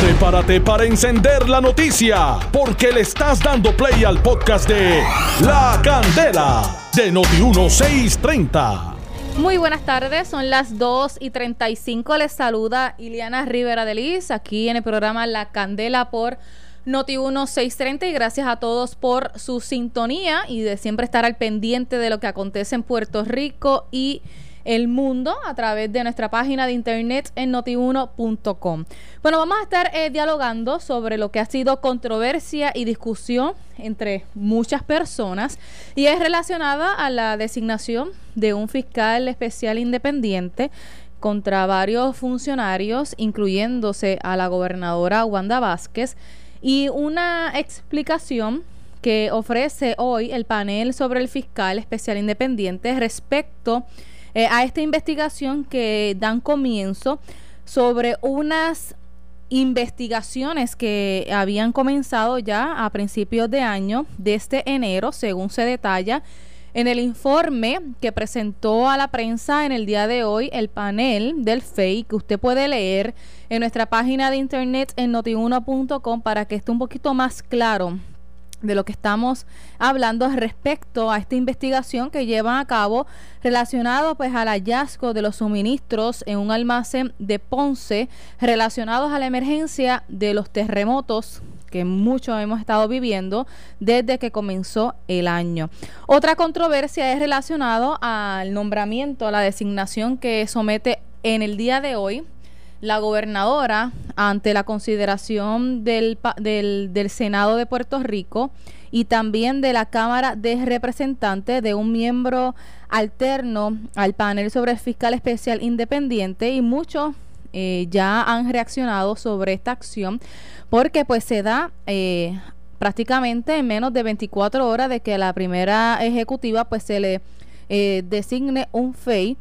Prepárate para encender la noticia, porque le estás dando play al podcast de La Candela de Noti1630. Muy buenas tardes, son las 2 y 35. Les saluda Iliana Rivera de Liz aquí en el programa La Candela por Noti1630 y gracias a todos por su sintonía y de siempre estar al pendiente de lo que acontece en Puerto Rico y el mundo a través de nuestra página de internet en notiuno.com. Bueno, vamos a estar eh, dialogando sobre lo que ha sido controversia y discusión entre muchas personas y es relacionada a la designación de un fiscal especial independiente contra varios funcionarios, incluyéndose a la gobernadora Wanda Vázquez, y una explicación que ofrece hoy el panel sobre el fiscal especial independiente respecto eh, a esta investigación que dan comienzo sobre unas investigaciones que habían comenzado ya a principios de año, de este enero, según se detalla en el informe que presentó a la prensa en el día de hoy el panel del FEI, que usted puede leer en nuestra página de internet en notiuno.com para que esté un poquito más claro de lo que estamos hablando respecto a esta investigación que llevan a cabo relacionado pues al hallazgo de los suministros en un almacén de Ponce relacionados a la emergencia de los terremotos que muchos hemos estado viviendo desde que comenzó el año. Otra controversia es relacionado al nombramiento, a la designación que somete en el día de hoy la gobernadora ante la consideración del, del, del, Senado de Puerto Rico y también de la Cámara de Representantes de un miembro alterno al panel sobre el fiscal especial independiente y muchos eh, ya han reaccionado sobre esta acción porque pues se da eh, prácticamente en menos de 24 horas de que la primera ejecutiva pues se le eh, designe un FEI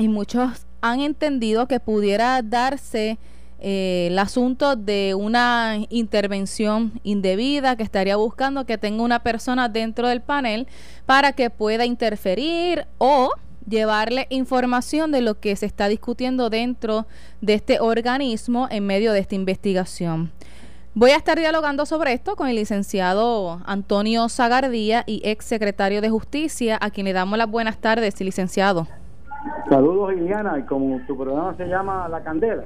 y muchos han entendido que pudiera darse eh, el asunto de una intervención indebida que estaría buscando que tenga una persona dentro del panel para que pueda interferir o llevarle información de lo que se está discutiendo dentro de este organismo en medio de esta investigación. Voy a estar dialogando sobre esto con el licenciado Antonio Zagardía y ex secretario de Justicia, a quien le damos las buenas tardes, licenciado. Saludos, Iliana, y como tu programa se llama La Candela,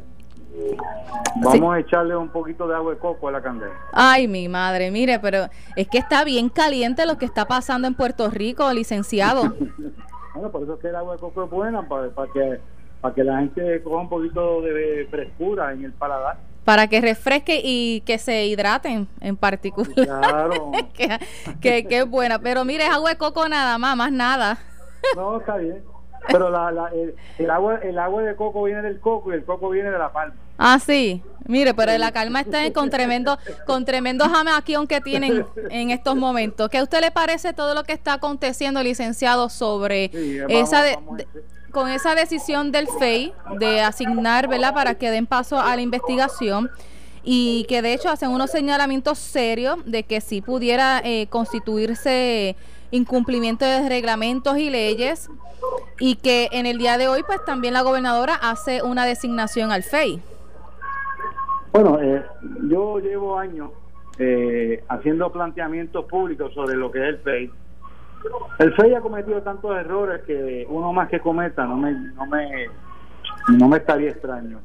vamos a echarle un poquito de agua de coco a la candela. Ay, mi madre, mire, pero es que está bien caliente lo que está pasando en Puerto Rico, licenciado. bueno, por eso es que el agua de coco es buena, para, que, para que la gente coja un poquito de frescura en el paladar para que refresque y que se hidraten en particular. Claro. que, que, es buena. Pero mire, es agua de coco nada más, más nada. no, está bien. Pero la, la, el, agua el agua de coco viene del coco y el coco viene de la palma. Ah, sí. Mire, pero la calma está con tremendo con tremendo aquí que tienen en estos momentos. ¿Qué a usted le parece todo lo que está aconteciendo, licenciado, sobre esa con esa decisión del FEI de asignar, ¿verdad?, para que den paso a la investigación y que de hecho hacen unos señalamientos serios de que si pudiera eh, constituirse incumplimiento de reglamentos y leyes y que en el día de hoy pues también la gobernadora hace una designación al FEI. Bueno, eh, yo llevo años eh, haciendo planteamientos públicos sobre lo que es el FEI. El FEI ha cometido tantos errores que uno más que cometa no me, no me, no me estaría extraño.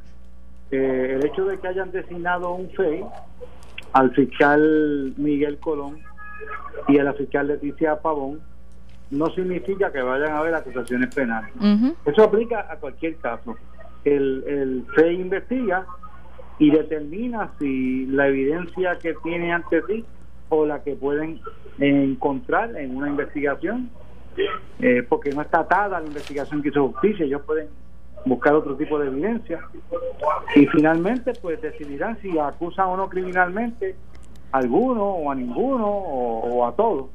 Eh, el hecho de que hayan designado un FEI al fiscal Miguel Colón y a la fiscal Leticia Pavón no significa que vayan a haber acusaciones penales. Eso aplica a cualquier caso. El, el FEI investiga y determina si la evidencia que tiene ante sí o la que pueden encontrar en una investigación, eh, porque no está atada a la investigación que hizo justicia, ellos pueden buscar otro tipo de evidencia y finalmente pues decidirán si acusan o no criminalmente a alguno o a ninguno o, a todos.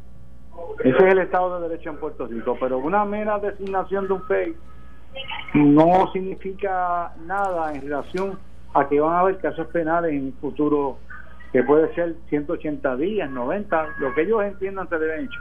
Ese es el Estado de Derecho en Puerto Rico, pero una mera designación de un FEI no significa nada en relación a que van a haber casos penales en el futuro que puede ser 180 días, 90, lo que ellos entiendan se deben hecho.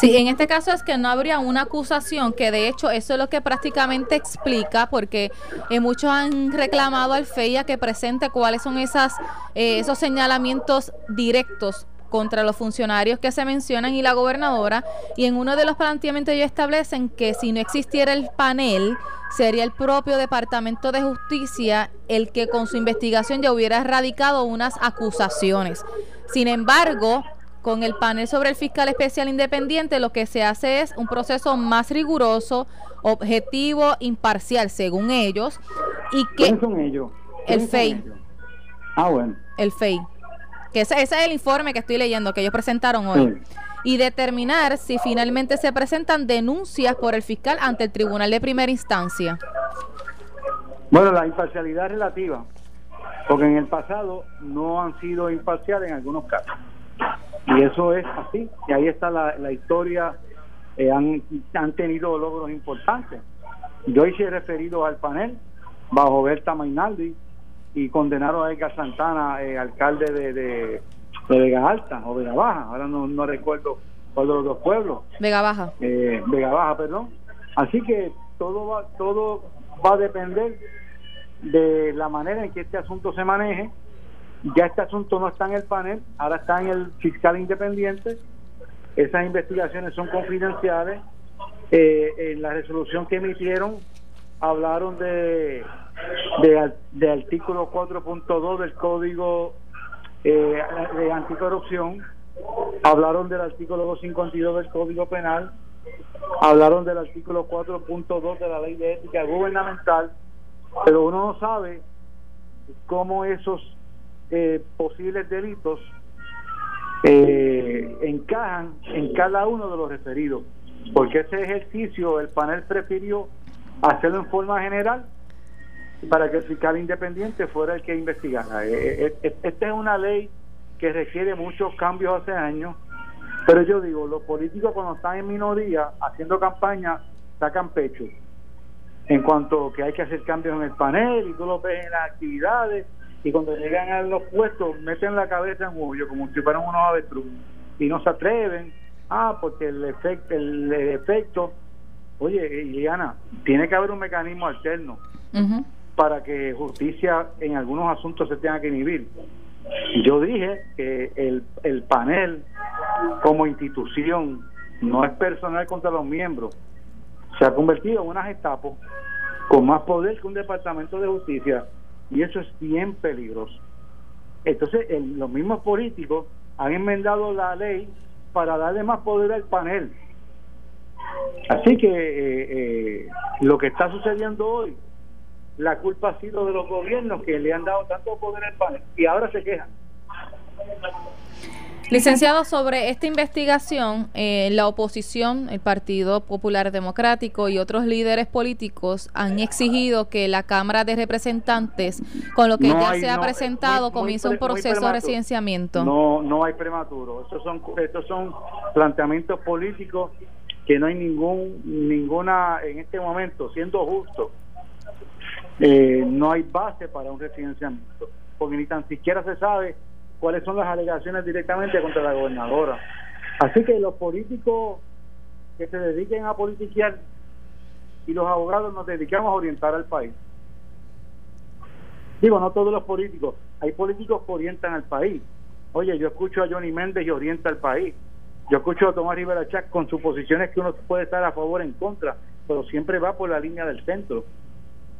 Sí, en este caso es que no habría una acusación, que de hecho eso es lo que prácticamente explica, porque eh, muchos han reclamado al FEIA que presente cuáles son esas, eh, esos señalamientos directos contra los funcionarios que se mencionan y la gobernadora. Y en uno de los planteamientos ellos establecen que si no existiera el panel, sería el propio Departamento de Justicia el que con su investigación ya hubiera erradicado unas acusaciones. Sin embargo, con el panel sobre el fiscal especial independiente, lo que se hace es un proceso más riguroso, objetivo, imparcial, según ellos. Y que son ellos? El FEI. Ah, bueno. El FEI que ese, es el informe que estoy leyendo que ellos presentaron hoy. Y determinar si finalmente se presentan denuncias por el fiscal ante el tribunal de primera instancia. Bueno, la imparcialidad relativa, porque en el pasado no han sido imparciales en algunos casos. Y eso es así. Y ahí está la, historia. Eh, han, han tenido logros importantes. Yo hice referido al panel bajo Berta Mainaldi, y condenaron a Edgar Santana, eh, alcalde de, de, Vega Alta o Vega Baja, ahora no, no recuerdo cuál de los dos pueblos. Vega Baja. Eh, Vega Baja, perdón. Así que todo va, todo va a depender de la manera en que este asunto se maneje. Ya este asunto no está en el panel, ahora está en el fiscal independiente. Esas investigaciones son confidenciales. Eh, en la resolución que emitieron hablaron de de, artículo 4.2 del Código eh, de Anticorrupción, hablaron del artículo 252 del Código Penal, hablaron del artículo 4.2 de la Ley de Ética Gubernamental, pero uno no sabe cómo esos eh, posibles delitos eh, encajan en cada uno de los referidos, porque ese ejercicio el panel prefirió hacerlo en forma general para que el fiscal independiente fuera el que investigara. Eh, eh, eh, esta es una ley que requiere muchos cambios hace años, pero yo digo, los políticos cuando están en minoría haciendo campaña sacan pecho en cuanto que hay que hacer cambios en el panel y tú lo ves en las actividades y cuando llegan a los puestos meten la cabeza en un como si fueran unos avestruz y no se atreven. Ah porque el efecto el, efecto oye Iliana tiene que haber un mecanismo alterno para que justicia en algunos asuntos se tenga que inhibir. Yo dije que el, el panel como institución no es personal contra los miembros, se ha convertido en una gestapo con más poder que un departamento de justicia y eso es bien peligroso. Entonces los mismos políticos han enmendado la ley para darle más poder al panel. Así que eh, eh, lo que está sucediendo hoy la culpa ha sido de los gobiernos que le han dado tanto poder al panel y ahora se quejan. Licenciado, sobre esta investigación, eh, la oposición, el Partido Popular Democrático y otros líderes políticos han exigido que la Cámara de Representantes, con lo que ya se ha presentado, comience un proceso de residenciamiento. No, no hay prematuro. Estos son, estos son planteamientos políticos que no hay ningún, ninguna, en este momento, siendo justo, eh, no hay base para un residenciamiento, porque ni tan siquiera se sabe cuáles son las alegaciones directamente contra la gobernadora. Así que los políticos que se dediquen a politiquear y los abogados nos dedicamos a orientar al país. Digo, no todos los políticos, hay políticos que orientan al país. Oye, yo escucho a Johnny Méndez y orienta al país. Yo escucho a Tomás Rivera Chac con sus posiciones que uno puede estar a favor o en contra, pero siempre va por la línea del centro.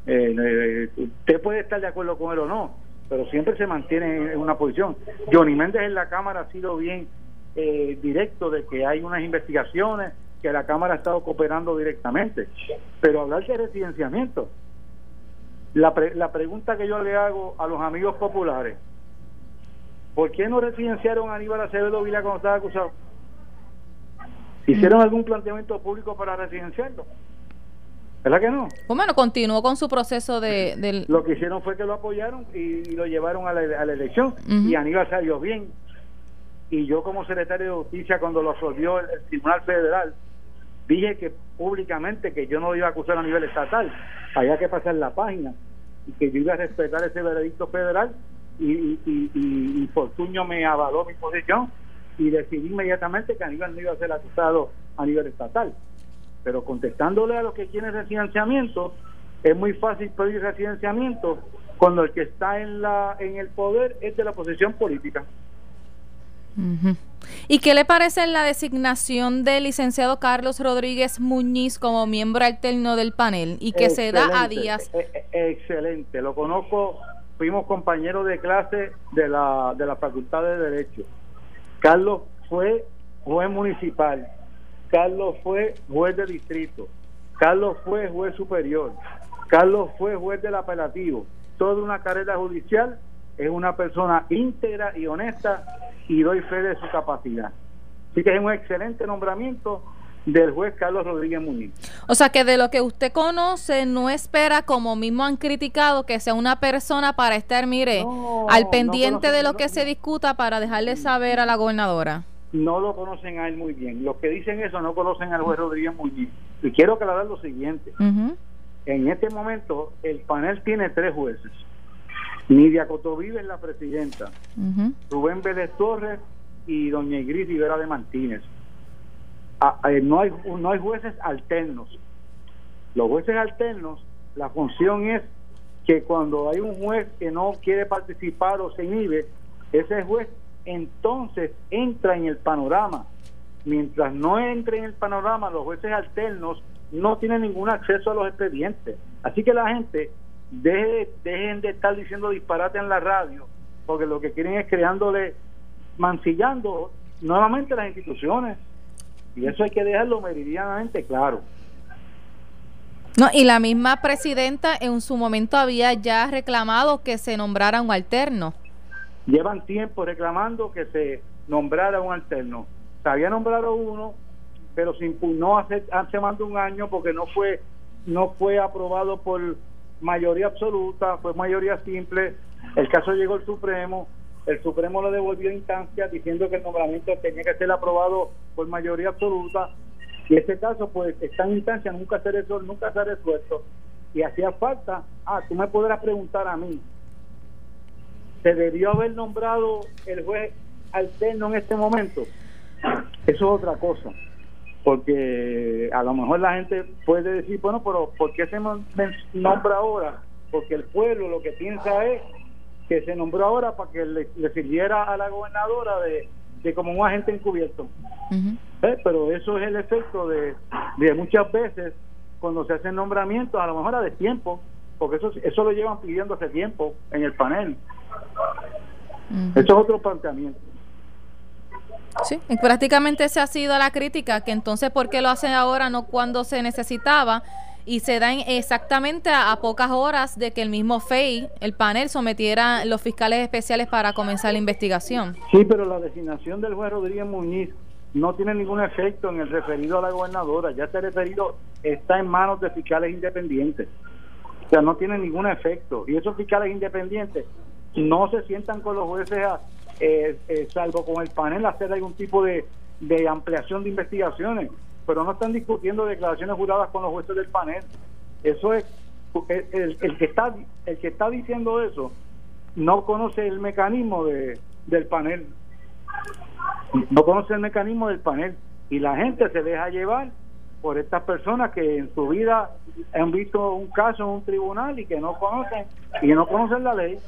Eh, eh, usted puede estar de acuerdo con él o no, pero siempre se mantiene en una posición. Johnny Méndez en la Cámara ha sido bien eh, directo de que hay unas investigaciones, que la Cámara ha estado cooperando directamente, pero hablar de residenciamiento, la, la pregunta que yo le hago a los amigos populares, ¿por qué no residenciaron a Aníbal Acevedo Vila cuando estaba acusado? ¿Hicieron algún planteamiento público para residenciarlo? ¿Verdad que no? Pues bueno, continuó con su proceso de... Lo que hicieron fue que lo apoyaron y, lo llevaron a la, elección y Aníbal salió bien. Y yo como secretario de Justicia, cuando lo absolvió el, Tribunal Federal, dije que públicamente que yo no iba a acusar a nivel estatal, había que pasar la página y que yo iba a respetar ese veredicto federal y, y, y, me avaló mi posición y decidí inmediatamente que Aníbal no iba a ser acusado a nivel estatal. Pero contestándole a los que quieren refinanciamiento, es muy fácil pedir refinanciamiento cuando el que está en la en el poder es de la posición política. ¿Y qué le parece la designación del licenciado Carlos Rodríguez Muñiz como miembro alterno del panel y que se da a días? E, e, excelente, lo conozco, fuimos compañeros de clase de la, de la Facultad de Derecho. Carlos fue juez municipal, Carlos fue juez de distrito, Carlos fue juez superior, Carlos fue juez del apelativo, toda una carrera judicial, es una persona íntegra y honesta y doy fe de su capacidad. Así que es un excelente nombramiento del juez Carlos Rodríguez Muñiz. O sea que de lo que usted conoce no espera, como mismo han criticado, que sea una persona para estar, mire, al pendiente de lo que se discuta para dejarle saber a la gobernadora. No lo conocen a él muy bien. Los que dicen eso no conocen al juez Rodríguez Muñiz. Y quiero aclarar lo siguiente. En este momento el panel tiene tres jueces. Nidia Cotovive es la presidenta, Rubén Vélez Torres y doña Igris Rivera de Martínez. Ah, eh, no, hay, no hay jueces alternos. Los jueces alternos, la función es que cuando hay un juez que no quiere participar o se inhibe, ese juez entonces entra en el panorama. Mientras no entre en el panorama, los jueces alternos no tienen ningún acceso a los expedientes. Así que la gente deje, dejen de estar diciendo disparate en la radio, porque lo que quieren es creándole, mancillando nuevamente las instituciones. Y eso hay que dejarlo meridianamente claro. No, y la misma presidenta en su momento había ya reclamado que se nombrara un alterno. Llevan tiempo reclamando que se nombrara un alterno. Se había nombrado uno, pero se impugnó hace, hace más de un año porque no fue no fue aprobado por mayoría absoluta, fue mayoría simple. El caso llegó al Supremo, el Supremo lo devolvió a instancia diciendo que el nombramiento tenía que ser aprobado por mayoría absoluta y este caso pues está en instancia, nunca se resuelto, nunca se ha resuelto y hacía falta, ah, tú me podrás preguntar a mí, ¿se debió haber nombrado el juez alterno en este momento? Eso es otra cosa porque a lo mejor la gente puede decir, bueno, pero ¿por qué se nombra ahora? Porque el pueblo lo que piensa es que se nombró ahora para que le, sirviera a la gobernadora de, como un agente encubierto. ¿Eh? Pero eso es el efecto de, de muchas veces cuando se hacen nombramientos, a lo mejor a de tiempo, porque eso, eso lo llevan pidiendo hace tiempo en el panel. Eso es otro planteamiento. Sí, prácticamente esa ha sido la crítica, que entonces ¿por qué lo hacen ahora, no cuando se necesitaba? Y se dan exactamente a, pocas horas de que el mismo FEI, el panel, sometiera los fiscales especiales para comenzar la investigación. Sí, pero la designación del juez Rodríguez Muñiz no tiene ningún efecto en el referido a la gobernadora. Ya este referido está en manos de fiscales independientes. O sea, no tiene ningún efecto. Y esos fiscales independientes no se sientan con los jueces a, eh, eh, salvo con el panel, hacer algún tipo de, de ampliación de investigaciones, pero no están discutiendo declaraciones juradas con los jueces del panel. Eso es el, el, que está el que está diciendo eso no conoce el mecanismo de, del panel, no conoce el mecanismo del panel y la gente se deja llevar por estas personas que en su vida han visto un caso en un tribunal y que no conocen y que no conocen la ley.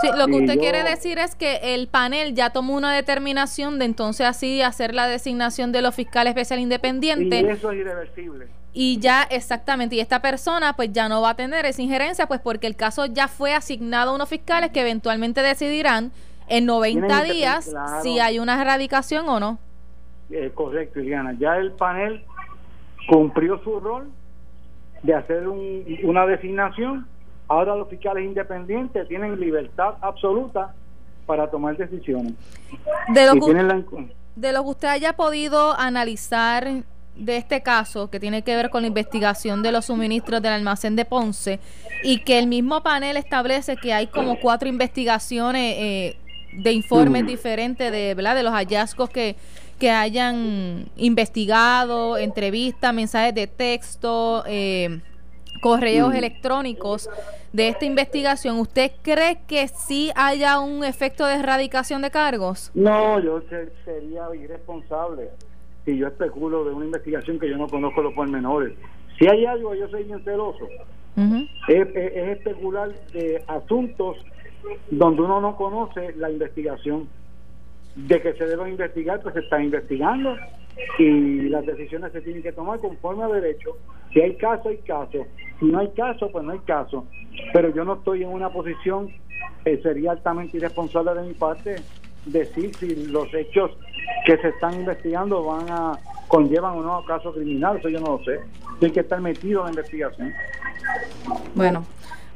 Sí, lo que usted quiere decir es que el panel ya tomó una determinación de entonces así hacer la designación de los fiscales especial independientes. Y eso es irreversible. Y ya, exactamente, y esta persona pues ya no va a tener esa injerencia, pues porque el caso ya fue asignado a unos fiscales que eventualmente decidirán en 90 días si hay una erradicación o no. Eh, correcto, Iliana. Ya el panel cumplió su rol de hacer una designación Ahora los fiscales independientes tienen libertad absoluta para tomar decisiones. De lo, que, de lo que usted haya podido analizar de este caso que tiene que ver con la investigación de los suministros del almacén de Ponce y que el mismo panel establece que hay como cuatro investigaciones eh, de informes diferentes de, ¿verdad? de los hallazgos que, que hayan investigado, entrevistas, mensajes de texto, eh, correos electrónicos de esta investigación, ¿usted cree que sí haya un efecto de erradicación de cargos? No, yo sería irresponsable si yo especulo de una investigación que yo no conozco los pormenores. Si hay algo, yo soy bien celoso. es, especular de asuntos donde uno no conoce la investigación. De que se debe investigar, pues se está investigando y las decisiones se tienen que tomar conforme a derecho. Si hay caso, hay caso. Si no hay caso, pues no hay caso. Pero yo no estoy en una posición, eh, sería altamente irresponsable de mi parte decir si los hechos que se están investigando van a conllevan o no a caso criminal, eso yo no lo sé. Tiene que estar metido en la investigación. Bueno,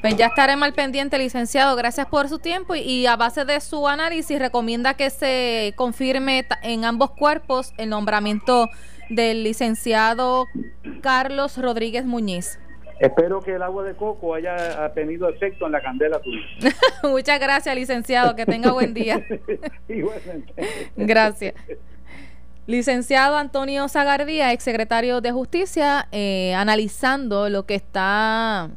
pues ya estaremos al pendiente, licenciado. Gracias por su tiempo y, a base de su análisis recomienda que se confirme en ambos cuerpos el nombramiento del licenciado Carlos Rodríguez Muñiz. Espero que el agua de coco haya tenido efecto en la candela tuya. Muchas gracias, licenciado. Que tenga buen día. Igualmente. gracias. Licenciado Antonio Zagardía, exsecretario de Justicia, eh, analizando lo que está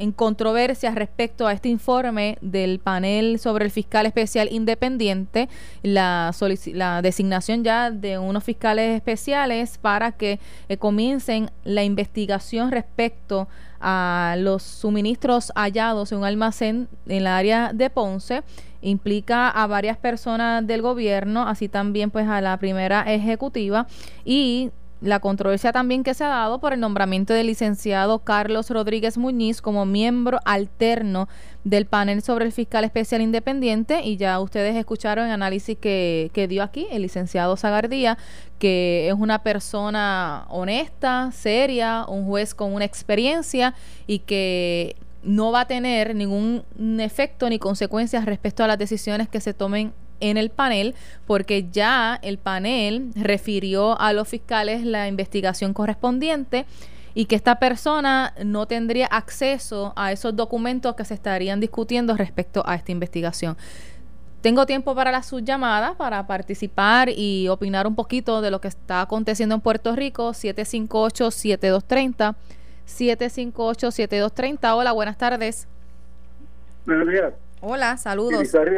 en controversia respecto a este informe del panel sobre el fiscal especial independiente, la, la designación ya de unos fiscales especiales para que eh, comiencen la investigación respecto a los suministros hallados en un almacén en la área de Ponce. Implica a varias personas del gobierno, así también pues a la primera ejecutiva y la controversia también que se ha dado por el nombramiento del licenciado Carlos Rodríguez Muñiz como miembro alterno del panel sobre el fiscal especial independiente. Y ya ustedes escucharon el análisis que, que dio aquí el licenciado Zagardía, que es una persona honesta, seria, un juez con una experiencia y que no va a tener ningún efecto ni consecuencias respecto a las decisiones que se tomen en el panel porque ya el panel refirió a los fiscales la investigación correspondiente y que esta persona no tendría acceso a esos documentos que se estarían discutiendo respecto a esta investigación. Tengo tiempo para la subllamada para participar y opinar un poquito de lo que está aconteciendo en Puerto Rico, 758-7230, 758-7230. Hola, buenas tardes. Buenos días. Hola, saludos. Irizarri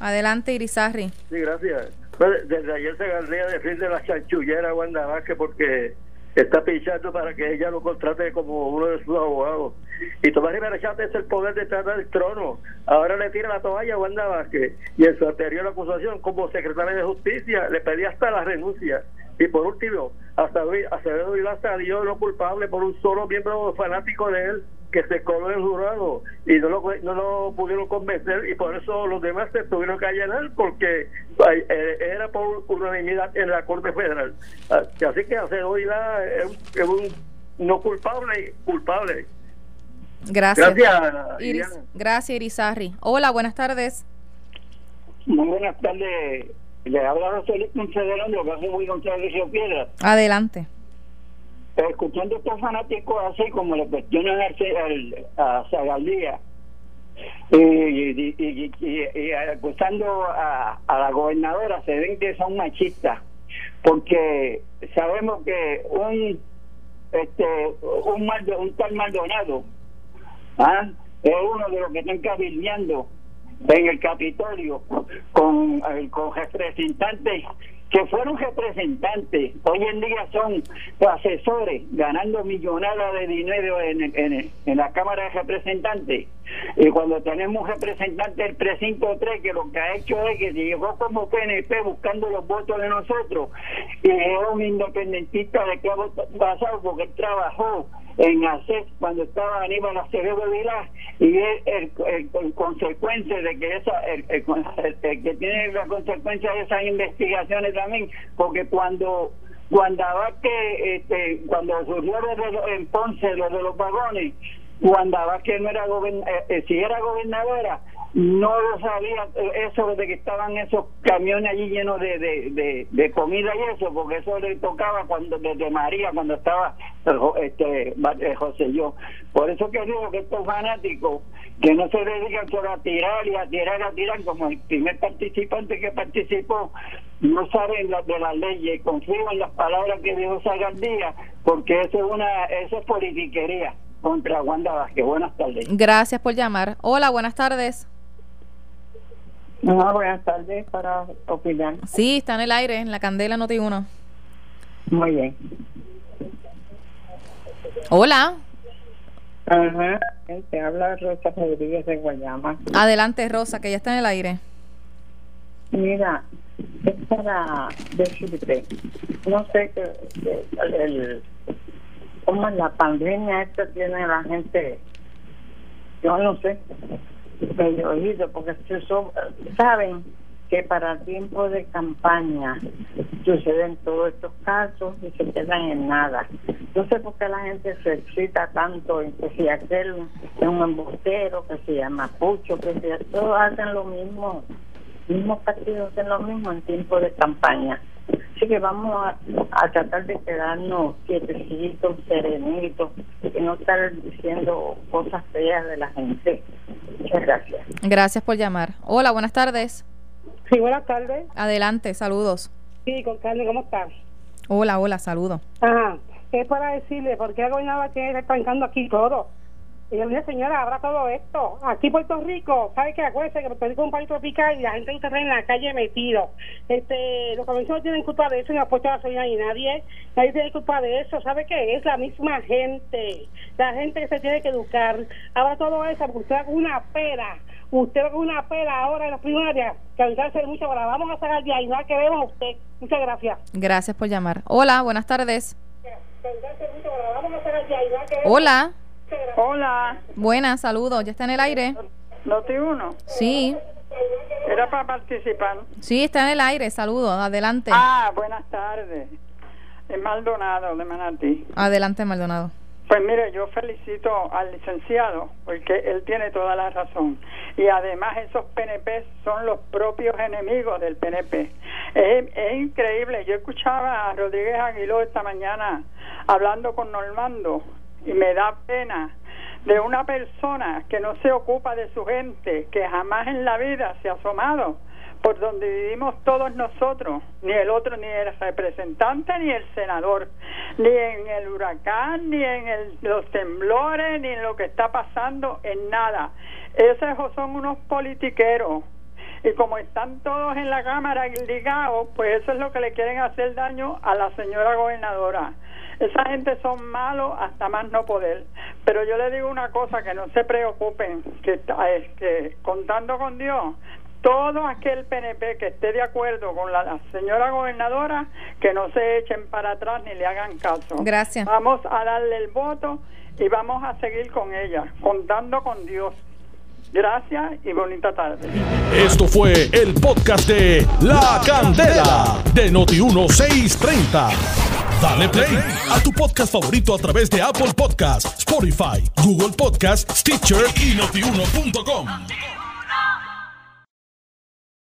Adelante, Irizarri. Sí, gracias. Pues, desde ayer se galdea de la chanchullera Wanda Vázquez porque está pichando para que ella lo contrate como uno de sus abogados. Y Tomás Rivera Chávez es el poder de tratar el trono. Ahora le tira la toalla a Wanda Vázquez. Y en su anterior acusación como secretaria de justicia le pedía hasta la renuncia. Y por último, hasta Acevedo Vilá salió no culpable por un solo miembro fanático de él que se coló el jurado y no lo, no lo pudieron convencer y por eso los demás se tuvieron que allanar porque eh, era por unanimidad en la Corte Federal. Ah, así que Acevedo Vilá es, es un no culpable, culpable. Gracias. Gracias, gracias Irizarri. Hola, buenas tardes. Muy buenas tardes. Le habla José Luis lo que hace muy González Piedra. Adelante. Escuchando a estos fanáticos así como le cuestionan a Zagaldía y, y, y, acusando a, a, la gobernadora, se ven que son machistas, porque sabemos que un este un, mal, un tal Maldonado ¿ah? es uno de los que están cabildeando en el Capitolio con, con representantes que fueron representantes, hoy en día son asesores ganando millonadas de dinero en, en, la Cámara de Representantes. Y cuando tenemos un representante del precinto 3 que lo que ha hecho es que llegó como PNP buscando los votos de nosotros y es un independentista de que ha pasado porque él trabajó en hacer cuando estaba Aníbal Acevedo Vilá y es el, consecuencia de que esa el, que tiene la consecuencia de esas investigaciones también porque cuando cuando este, cuando surgió en Ponce lo de los vagones cuando que no era eh, eh, si era gobernadora no lo sabía eh, eso de que estaban esos camiones allí llenos de, de, de, comida y eso, porque eso le tocaba cuando desde María, cuando estaba este eh, José yo. Por eso que digo que estos fanáticos que no se dedican solo a tirar y a tirar, a tirar, como el primer participante que participó, no saben de las leyes y confían en las palabras que dijo Zagaldía, porque eso es una eso es politiquería contra Wanda Vázquez. Buenas tardes. Gracias por llamar. Hola, buenas tardes. Ah, buenas tardes para opinar. Sí, está en el aire, en la Candela Noti 1. Muy bien. Hola. Ajá. Te habla Rosa Rodríguez de Guayama. Adelante, Rosa, que ya está en el aire. Mira, es para decirte, no sé que el, cómo la pandemia esta tiene la gente, yo no sé, medio oído, porque son, saben que para tiempo de campaña suceden todos estos casos y se quedan en nada. No sé por qué la gente se excita tanto en que si aquel es un embustero, que se llama Pucho, que si todos hacen lo mismo, mismos partidos hacen lo mismo en tiempo de campaña. Así que vamos a, a tratar de quedarnos quietecitos, serenitos y no estar diciendo cosas feas de la gente. Muchas gracias. Gracias por llamar. Hola, buenas tardes. Sí, buenas tardes. Adelante, saludos. Sí, con Carmen, ¿cómo estás? Hola, hola, saludos. Ajá. Es para decirle, ¿por qué la gobernadora tiene que estar trancando aquí todo? Y yo dije, señora, habrá todo esto. Aquí Puerto Rico, ¿sabe qué? Acuérdense que Puerto Rico es un país tropical y la gente está en la calle metido. Este, los convenciones tienen culpa de eso, ni ha puesto gasolina ni nadie. Nadie tiene culpa de eso. ¿Sabe qué? Es la misma gente. La gente que se tiene que educar. Habrá todo eso, porque usted haga una pera. Usted haga una pera ahora en las primarias. Que avisarse mucho, ahora vamos a sacar de ahí. No que vemos a usted. Muchas gracias. Gracias por llamar. Hola, buenas tardes. Hola. Hola, Buenas, saludos. ¿Ya está en el aire? Noti uno. Sí, Era para participar. sí, está en el aire. Saludos. Adelante. Ah, buenas tardes. Es Maldonado de Manatí. Adelante, Maldonado. Pues mire, yo felicito al licenciado porque él tiene toda la razón. Y además esos PNP son los propios enemigos del PNP. Es, es increíble. Yo escuchaba a Rodríguez Aguiló esta mañana hablando con Normando y me da pena de una persona que no se ocupa de su gente, que jamás en la vida se ha asomado por donde vivimos todos nosotros, ni el otro, ni el representante, ni el senador, ni en el huracán, ni en el- los temblores, ni en lo que está pasando, en nada. Esos son unos politiqueros. Y como están todos en la Cámara ligados, pues eso es lo que le quieren hacer daño a la señora gobernadora. Esa gente son malos hasta más no poder. Pero yo le digo una cosa, que no se preocupen, que, está- es que contando con Dios, todo aquel PNP que esté de acuerdo con la, la señora gobernadora, que no se echen para atrás ni le hagan caso. Gracias. Vamos a darle el voto y vamos a seguir con ella, contando con Dios. Gracias y bonita tarde. Esto fue el podcast de La Candela de Noti1630. Dale play a tu podcast favorito a través de Apple Podcasts, Spotify, Google Podcasts, Stitcher y notiuno.com.